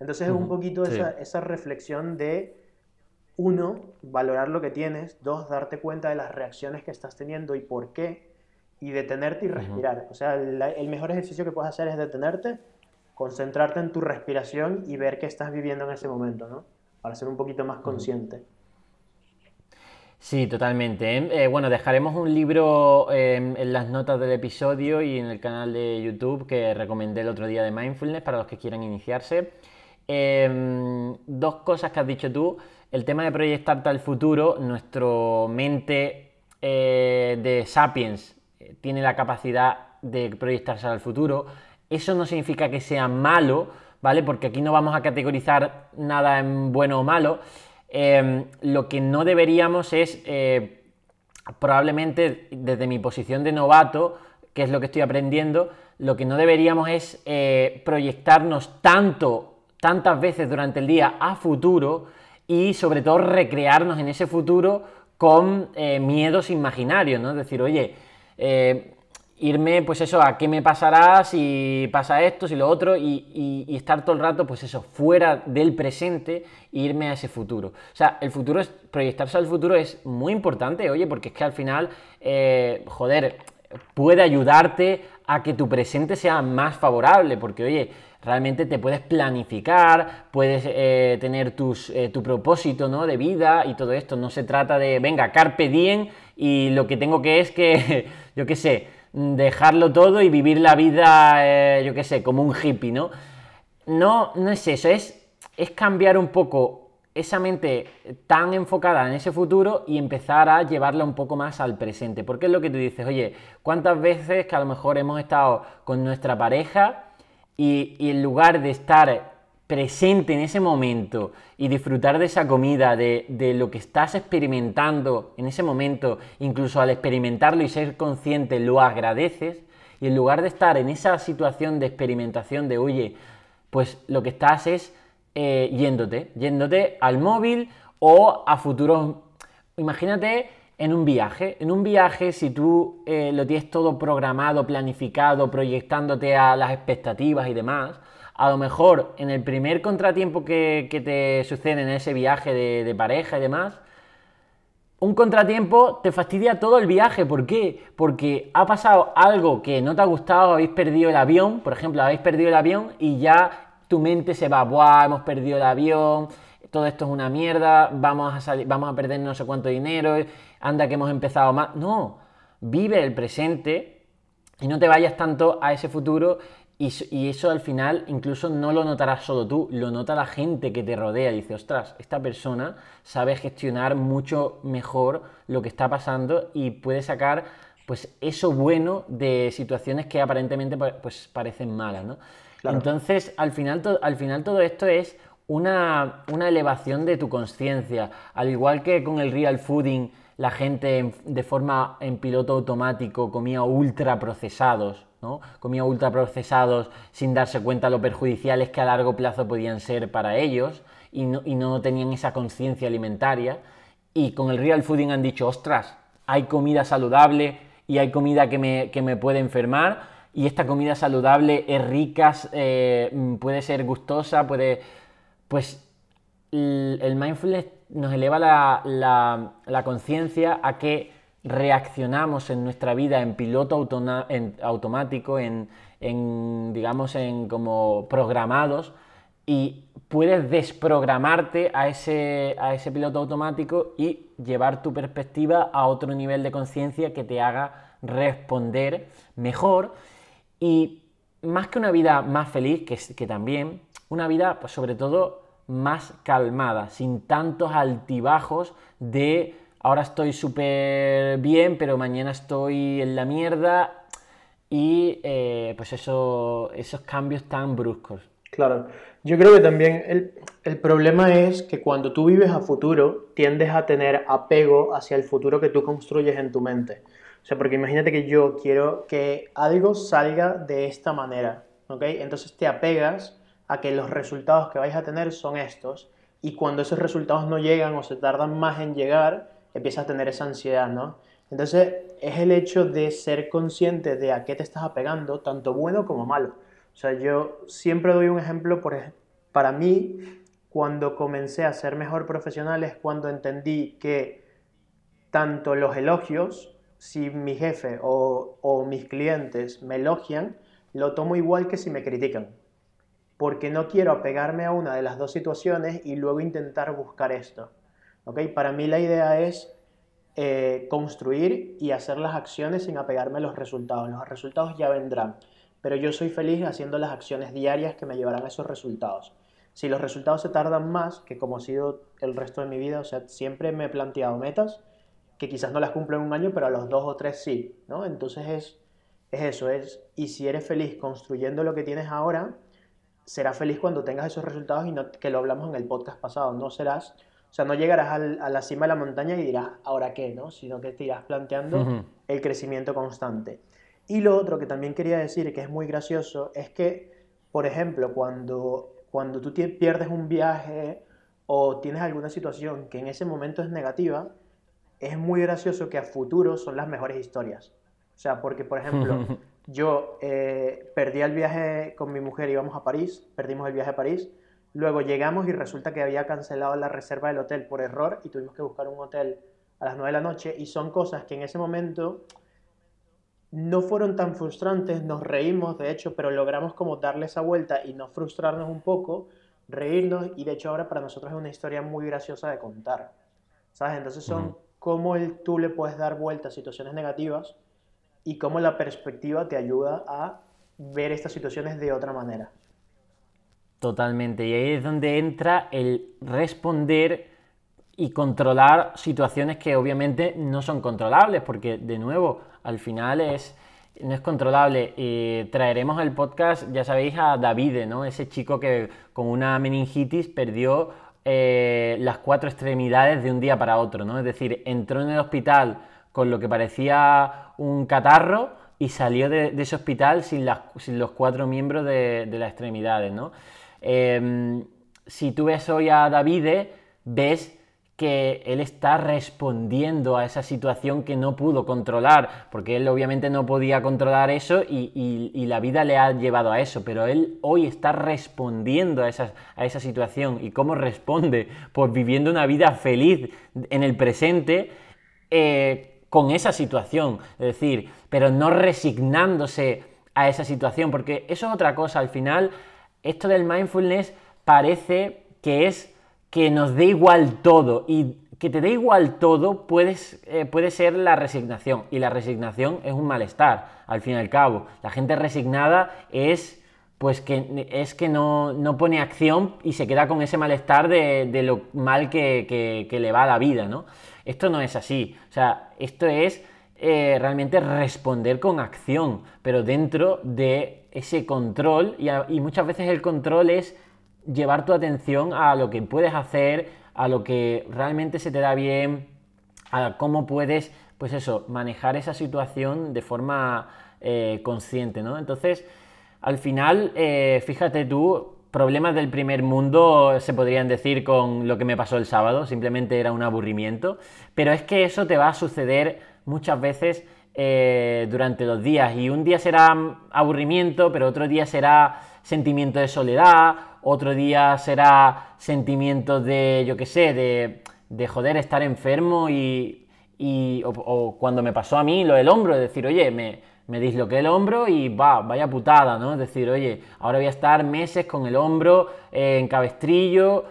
Entonces es un poquito esa, esa reflexión de, uno, valorar lo que tienes, dos, darte cuenta de las reacciones que estás teniendo y por qué, y detenerte y respirar. O sea, el mejor ejercicio que puedes hacer es detenerte, concentrarte en tu respiración y ver qué estás viviendo en ese momento, ¿no? Para ser un poquito más consciente.
Sí, totalmente. ¿eh? Eh, bueno, dejaremos un libro em, en las notas del episodio y en el canal de YouTube que recomendé el otro día de Mindfulness para los que quieran iniciarse. Em, dos cosas que has dicho tú. El tema de proyectarte al futuro. Nuestro mente eh, de Sapiens tiene la capacidad de proyectarse al futuro. Eso no significa que sea malo, ¿vale? Porque aquí no vamos a categorizar nada en bueno o malo Em, lo que no deberíamos es, eh, probablemente desde mi posición de novato, que es lo que estoy aprendiendo, lo que no deberíamos es eh, proyectarnos tanto, tantas veces durante el día a futuro y sobre todo recrearnos en ese futuro con eh, miedos imaginarios, ¿no? Es decir, oye, irme, pues eso, a qué me pasará si pasa esto, si lo otro, y, estar todo el rato, pues eso, fuera del presente e irme a ese futuro. O sea, el futuro es, proyectarse al futuro es muy importante, oye, porque es que al final, eh, joder, puede ayudarte a que tu presente sea más favorable, porque oye, realmente te puedes planificar, puedes eh, tener tus, eh, tu propósito ¿no? de vida y todo esto. No se trata de, venga, carpe diem y lo que tengo que es que, yo qué sé, dejarlo todo y vivir la vida, eh, yo qué sé, como un hippie, ¿no? No, no es eso, es, es cambiar un poco esa mente tan enfocada en ese futuro y empezar a llevarla un poco más al presente. Porque es lo que tú dices, oye, ¿cuántas veces que a lo mejor hemos estado con nuestra pareja y, y en lugar de estar presente en ese momento y disfrutar de esa comida, de, lo que estás experimentando en ese momento, incluso al experimentarlo y ser consciente, lo agradeces, y en lugar de estar en esa situación de experimentación de, oye, pues lo que estás es eh, yéndote, yéndote al móvil o a futuros... Imagínate en un viaje. En un viaje, si tú eh, lo tienes todo programado, planificado, proyectándote a las expectativas y demás, a lo mejor en el primer contratiempo que, te sucede en ese viaje de, pareja y demás, un contratiempo te fastidia todo el viaje. ¿Por qué? Porque ha pasado algo que no te ha gustado, habéis perdido el avión, por ejemplo, habéis perdido el avión y ya tu mente se va, ¡buah! Hemos perdido el avión, todo esto es una mierda, vamos a, salir, vamos a perder no sé cuánto dinero, anda que hemos empezado más. No, vive el presente y no te vayas tanto a ese futuro y, eso al final incluso no lo notarás solo tú, lo nota la gente que te rodea. Dice, ostras, esta persona sabe gestionar mucho mejor lo que está pasando y puede sacar pues eso bueno de situaciones que aparentemente pues parecen malas, ¿no? Entonces, al final, al final todo esto es una, una elevación de tu conciencia. Al igual que con el real fooding, la gente de forma en piloto automático comía ultra procesados Comía ultraprocesados sin darse cuenta lo perjudiciales que a largo plazo podían ser para ellos y no, tenían esa conciencia alimentaria. Y con el real fooding han dicho, ostras, hay comida saludable y hay comida que me, puede enfermar y esta comida saludable es rica, eh, puede ser gustosa, puede... Pues el mindfulness nos eleva la, conciencia a que reaccionamos en nuestra vida en piloto automático, en, digamos, en como programados, y puedes desprogramarte a ese, a ese piloto automático y llevar tu perspectiva a otro nivel de conciencia que te haga responder mejor. Y más que una vida más feliz, que, que también, una vida pues sobre todo más calmada, sin tantos altibajos de ahora estoy súper bien, pero mañana estoy en la mierda y eh, pues eso, esos cambios tan bruscos.
Claro, yo creo que también el, el, problema es que cuando tú vives a futuro, tiendes a tener apego hacia el futuro que tú construyes en tu mente. O sea, porque imagínate que yo quiero que algo salga de esta manera, ¿ok? Entonces te apegas a que los resultados que vais a tener son estos y cuando esos resultados no llegan o se tardan más en llegar, empiezas a tener esa ansiedad, ¿no? Entonces es el hecho de ser consciente de a qué te estás apegando, tanto bueno como malo. O sea, yo siempre doy un ejemplo, por, para mí, cuando comencé a ser mejor profesional es cuando entendí que tanto los elogios, si mi jefe o, o mis clientes me elogian, lo tomo igual que si me critican porque no quiero apegarme a una de las dos situaciones y luego intentar buscar esto. ¿Okay? Para mí la idea es eh, construir y hacer las acciones sin apegarme a los resultados. Los resultados ya vendrán, pero yo soy feliz haciendo las acciones diarias que me llevarán a esos resultados. Si los resultados se tardan más, que como ha sido el resto de mi vida, o sea, siempre me he planteado metas que quizás no las cumplo en un año, pero a los dos o tres sí, ¿no? Entonces es, es eso, es, y si eres feliz construyendo lo que tienes ahora, serás feliz cuando tengas esos resultados y no, que lo hablamos en el podcast pasado. No serás, o sea, no llegarás a la cima de la montaña y dirás, ¿ahora qué? ¿no? Sino que te irás planteando el crecimiento constante. Y lo otro que también quería decir, que es muy gracioso, es que, por ejemplo, cuando, cuando tú pierdes un viaje o tienes alguna situación que en ese momento es negativa, es muy gracioso que a futuro son las mejores historias. O sea, porque, por ejemplo, Yo eh, perdí el viaje con mi mujer, íbamos a París, perdimos el viaje a París. Luego llegamos y resulta que había cancelado la reserva del hotel por error y tuvimos que buscar un hotel a las 9 de la noche. Y son cosas que en ese momento no fueron tan frustrantes, nos reímos de hecho, pero logramos como darle esa vuelta y no frustrarnos un poco, reírnos y de hecho ahora para nosotros es una historia muy graciosa de contar. ¿Sabes? Entonces son cómo el, tú le puedes dar vuelta a situaciones negativas y cómo la perspectiva te ayuda a ver estas situaciones de otra manera.
Totalmente, y ahí es donde entra el responder y controlar situaciones que obviamente no son controlables, porque de nuevo, al final es, no es controlable. y traeremos el podcast, ya sabéis, a David, ¿no? ese chico que con una meningitis perdió eh, las cuatro extremidades de un día para otro, ¿no? es decir, entró en el hospital con lo que parecía un catarro y salió de, ese hospital sin, los cuatro miembros de, las extremidades. ¿no? Em, si tú ves hoy a David, ves que él está respondiendo a esa situación que no pudo controlar, porque él obviamente no podía controlar eso y, la vida le ha llevado a eso, pero él hoy está respondiendo a esa, a esa situación. ¿Y cómo responde? Pues viviendo una vida feliz en el presente. Eh, con esa situación, es decir, pero no resignándose a esa situación, porque eso es otra cosa, al final, esto del mindfulness parece que es que nos dé igual todo y que te dé igual todo puedes, eh, puede ser la resignación y la resignación es un malestar, al fin y al cabo. La gente resignada es pues que es que no, pone acción y se queda con ese malestar de, lo mal que, que, le va a la vida, ¿no? Esto no es así. O sea, esto es eh, realmente responder con acción, pero dentro de ese control, y, muchas veces el control es llevar tu atención a lo que puedes hacer, a lo que realmente se te da bien, a cómo puedes, pues eso, manejar esa situación de forma eh, consciente, ¿no? Entonces, al final, eh, fíjate tú, problemas del primer mundo se podrían decir con lo que me pasó el sábado, simplemente era un aburrimiento, pero es que eso te va a suceder muchas veces eh, durante los días y un día será aburrimiento, pero otro día será sentimiento de soledad, otro día será sentimiento de, yo qué sé, de, de joder, estar enfermo y, o, cuando me pasó a mí lo del hombro, es decir, oye, me, me disloqué el hombro y va, vaya putada, ¿no? Es decir, oye, ahora voy a estar meses con el hombro eh, en cabestrillo.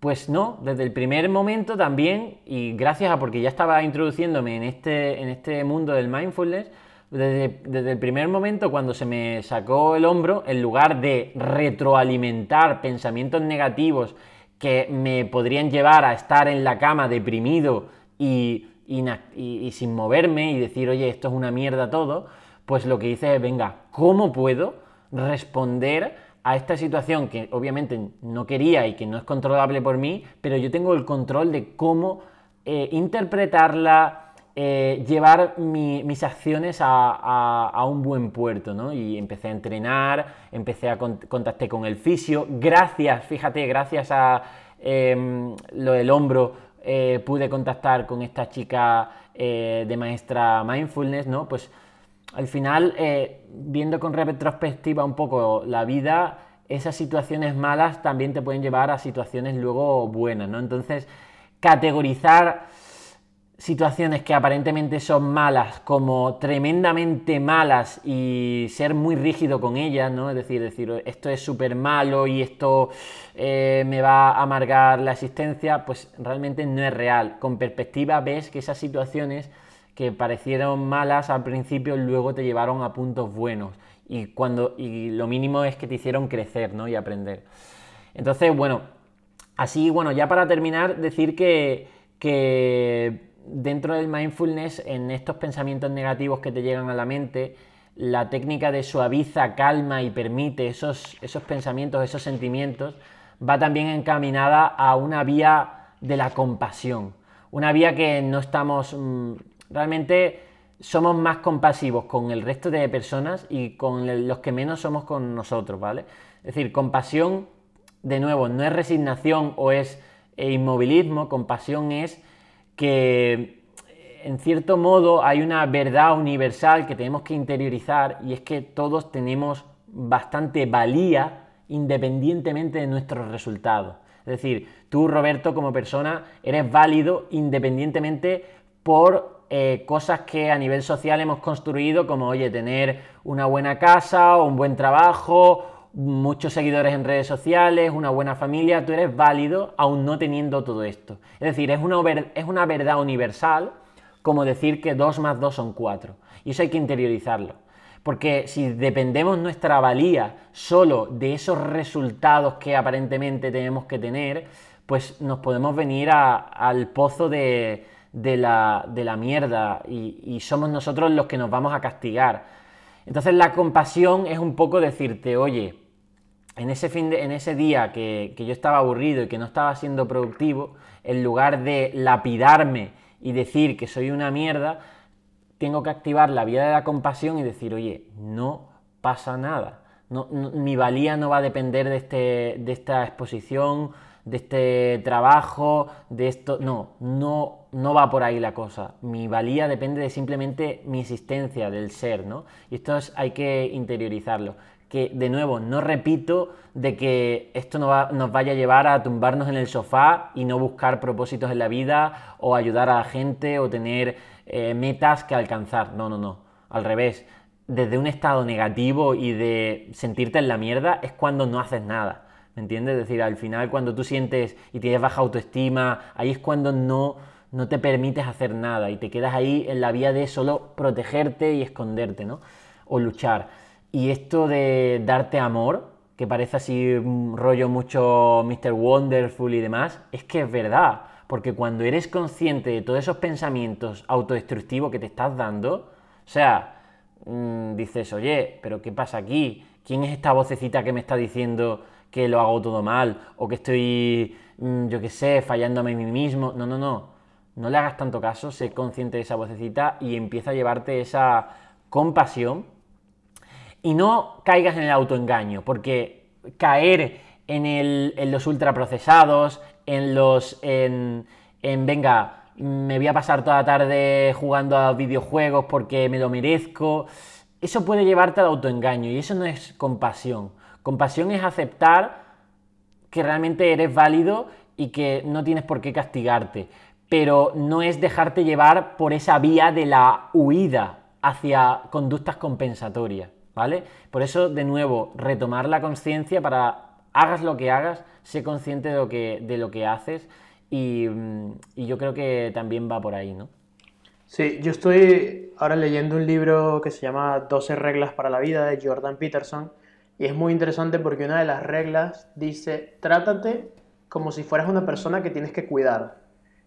Pues no, desde el primer momento también, y gracias a porque ya estaba introduciéndome en este, en este mundo del mindfulness, desde, desde, el primer momento cuando se me sacó el hombro, en lugar de retroalimentar pensamientos negativos que me podrían llevar a estar en la cama deprimido y, y, sin moverme y decir, oye, esto es una mierda todo, pues lo que hice es, venga, ¿cómo puedo responder a esta situación que obviamente no quería y que no es controlable por mí, pero yo tengo el control de cómo eh, interpretarla, eh, llevar mis acciones a, un buen puerto, ¿no? Y empecé a entrenar, empecé a contactar con el fisio, gracias, fíjate, gracias a em, lo del hombro, eh, pude contactar con esta chica de maestra mindfulness, ¿no? Pues al final, viendo con retrospectiva un poco la vida, esas situaciones malas también te pueden llevar a situaciones luego buenas, ¿no? Entonces, categorizar situaciones que aparentemente son malas como tremendamente malas y ser muy rígido con ellas, ¿no? Es decir, decir esto es súper malo y esto eh, me va a amargar la existencia, pues realmente no es real. Con perspectiva ves que esas situaciones que parecieron malas al principio luego te llevaron a puntos buenos y, cuando, y lo mínimo es que te hicieron crecer ¿no? y aprender. Entonces, bueno, así, bueno, ya para terminar, decir que, que dentro del mindfulness, en estos pensamientos negativos que te llegan a la mente, la técnica de suaviza, calma y permite esos, esos pensamientos, esos sentimientos, va también encaminada a una vía de la compasión. Una vía que no estamos... Realmente somos más compasivos con el resto de personas y con los que menos somos con nosotros, ¿vale? Es decir, compasión, de nuevo, no es resignación o es eh, inmovilismo, compasión es que en cierto modo hay una verdad universal que tenemos que interiorizar y es que todos tenemos bastante valía independientemente de nuestros resultados. Es decir, tú Roberto como persona eres válido independientemente por eh, cosas que a nivel social hemos construido como, oye, tener una buena casa o un buen trabajo muchos seguidores en redes sociales, una buena familia, tú eres válido aún no teniendo todo esto. Es decir, es una, es una verdad universal como decir que 2 más 2 son 4. Y eso hay que interiorizarlo. Porque si dependemos nuestra valía solo de esos resultados que aparentemente tenemos que tener, pues nos podemos venir al pozo de, la, mierda y, somos nosotros los que nos vamos a castigar. Entonces la compasión es un poco decirte, oye, en ese, fin en ese día que, yo estaba aburrido y que no estaba siendo productivo, en lugar de lapidarme y decir que soy una mierda, tengo que activar la vía de la compasión y decir, oye, no pasa nada. mi valía no va a depender de, este, de esta exposición, de este trabajo, de esto. No, no, no va por ahí la cosa. Mi valía depende de simplemente mi existencia, del ser, ¿no? Y esto hay que interiorizarlo que de nuevo no repito de que esto nos vaya a llevar a tumbarnos en el sofá y no buscar propósitos en la vida o ayudar a la gente o tener eh, metas que alcanzar. No, no, no. Al revés. Desde un estado negativo y de sentirte en la mierda es cuando no haces nada. ¿Me entiendes? Es decir, al final cuando tú sientes y tienes baja autoestima, ahí es cuando no, no te permites hacer nada y te quedas ahí en la vía de solo protegerte y esconderte, ¿no? O luchar. Y esto de darte amor, que parece así un rollo mucho Mr. Wonderful y demás, es que es verdad. Porque cuando eres consciente de todos esos pensamientos autodestructivos que te estás dando, o sea, mm, dices, oye, pero ¿qué pasa aquí? ¿Quién es esta vocecita que me está diciendo que lo hago todo mal? O que estoy, mm, yo qué sé, fallándome a mí mismo. No, no, no. No le hagas tanto caso, sé consciente de esa vocecita y empieza a llevarte esa compasión y no caigas en el autoengaño, porque caer en, los ultraprocesados, en los. En, venga, me voy a pasar toda la tarde jugando a videojuegos porque me lo merezco. Eso puede llevarte al autoengaño y eso no es compasión. Compasión es aceptar que realmente eres válido y que no tienes por qué castigarte. Pero no es dejarte llevar por esa vía de la huida hacia conductas compensatorias, ¿vale? Por eso, de nuevo, retomar la conciencia para hagas lo que hagas, sé consciente de lo que, de lo que haces y, y yo creo que también va por ahí, ¿no?
Sí, yo estoy ahora leyendo un libro que se llama 12 reglas para la vida de Jordan Peterson y es muy interesante porque una de las reglas dice, trátate como si fueras una persona que tienes que cuidar.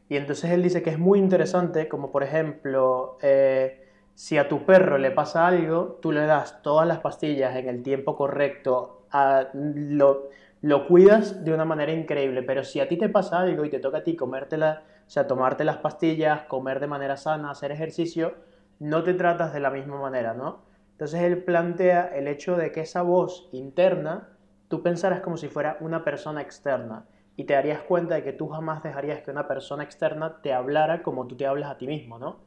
Y entonces él dice que es muy interesante, como por ejemplo, eh, si a tu perro le pasa algo, tú le das todas las pastillas en el tiempo correcto, lo, lo cuidas de una manera increíble, pero si a ti te pasa algo y te toca a ti comértela o sea, tomarte las pastillas, comer de manera sana, hacer ejercicio, no te tratas de la misma manera, ¿no? Entonces él plantea el hecho de que esa voz interna, tú pensaras como si fuera una persona externa y te darías cuenta de que tú jamás dejarías que una persona externa te hablara como tú te hablas a ti mismo, ¿no?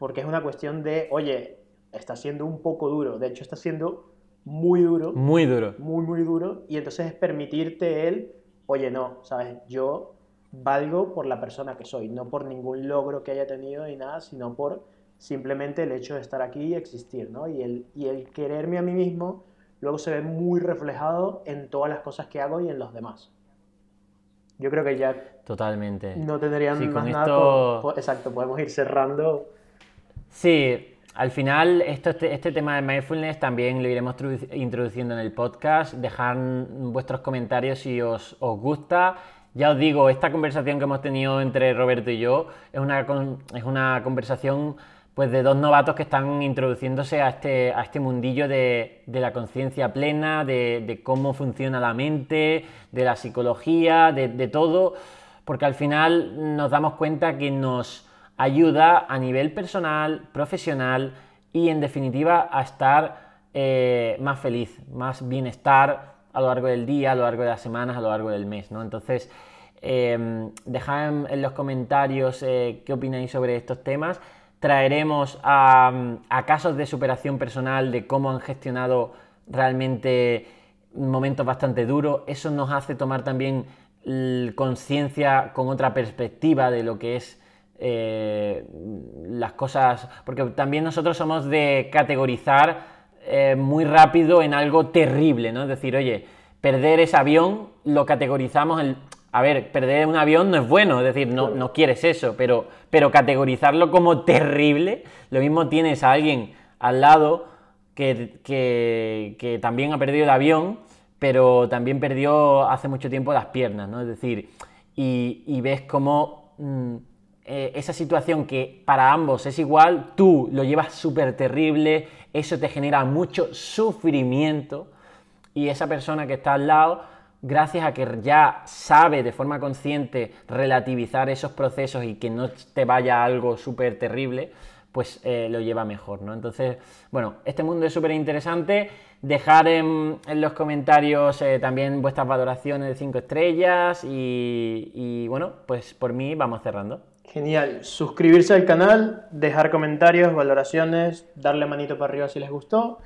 Porque es una cuestión de, oye, está siendo un poco duro, de hecho está siendo muy duro.
Muy duro.
Muy, muy duro. Y entonces es permitirte él, oye, no, ¿sabes? Yo valgo por la persona que soy, no por ningún logro que haya tenido ni nada, sino por simplemente el hecho de estar aquí y existir, ¿no? Y el, y el quererme a mí mismo luego se ve muy reflejado en todas las cosas que hago y en los demás. Yo creo que ya
Totalmente.
no tendrían más nada. exacto, podemos ir cerrando.
Sí, al final esto, este, este, tema de mindfulness también lo iremos introduciendo en el podcast. Dejar vuestros comentarios si os, os gusta ya os digo, esta conversación que hemos tenido entre Roberto y yo es una, es una conversación pues, de dos novatos que están introduciéndose a este, a este mundillo de, la conciencia plena, de, cómo funciona la mente, de la psicología, de, todo, porque al final nos damos cuenta que nos ayuda a nivel personal, profesional y en definitiva a estar eh, más feliz, más bienestar a lo largo del día, a lo largo de las semanas, a lo largo del mes, ¿no? Entonces, eh, dejad en, los comentarios eh, qué opináis sobre estos temas. Traeremos a, casos de superación personal, de cómo han gestionado realmente momentos bastante duros. Eso nos hace tomar también conciencia con otra perspectiva de lo que es eh, las cosas, porque también nosotros somos de categorizar eh, muy rápido en algo terrible, ¿no? Es decir, oye, perder ese avión lo categorizamos en... A ver, perder un avión no es bueno, es decir, no, no quieres eso, pero, pero categorizarlo como terrible, lo mismo tienes a alguien al lado que, que, también ha perdido el avión, pero también perdió hace mucho tiempo las piernas, ¿no? Es decir, y, ves cómo mm, eh, esa situación que para ambos es igual, tú lo llevas súper terrible, eso te genera mucho sufrimiento y esa persona que está al lado, gracias a que ya sabe de forma consciente relativizar esos procesos y que no te vaya algo súper terrible, pues eh, lo lleva mejor, ¿no? Entonces, bueno, este mundo es súper interesante. Dejar en, los comentarios eh, también vuestras valoraciones de 5 estrellas y, y bueno, pues por mí vamos cerrando.
Genial. Suscribirse al canal, dejar comentarios, valoraciones, darle manito para arriba si les gustó.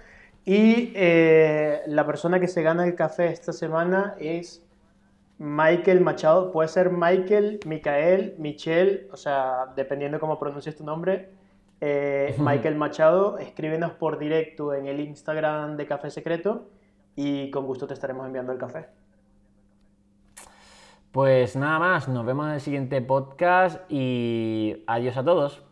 Y eh, la persona que se gana el café esta semana es Michael Machado. Puede ser Michael, Micael, Michelle, o sea, dependiendo cómo pronuncies tu nombre. Eh, Michael Machado, escríbenos por directo en el Instagram de Café Secreto y con gusto te estaremos enviando el café.
Pues nada más, nos vemos en el siguiente podcast y adiós a todos.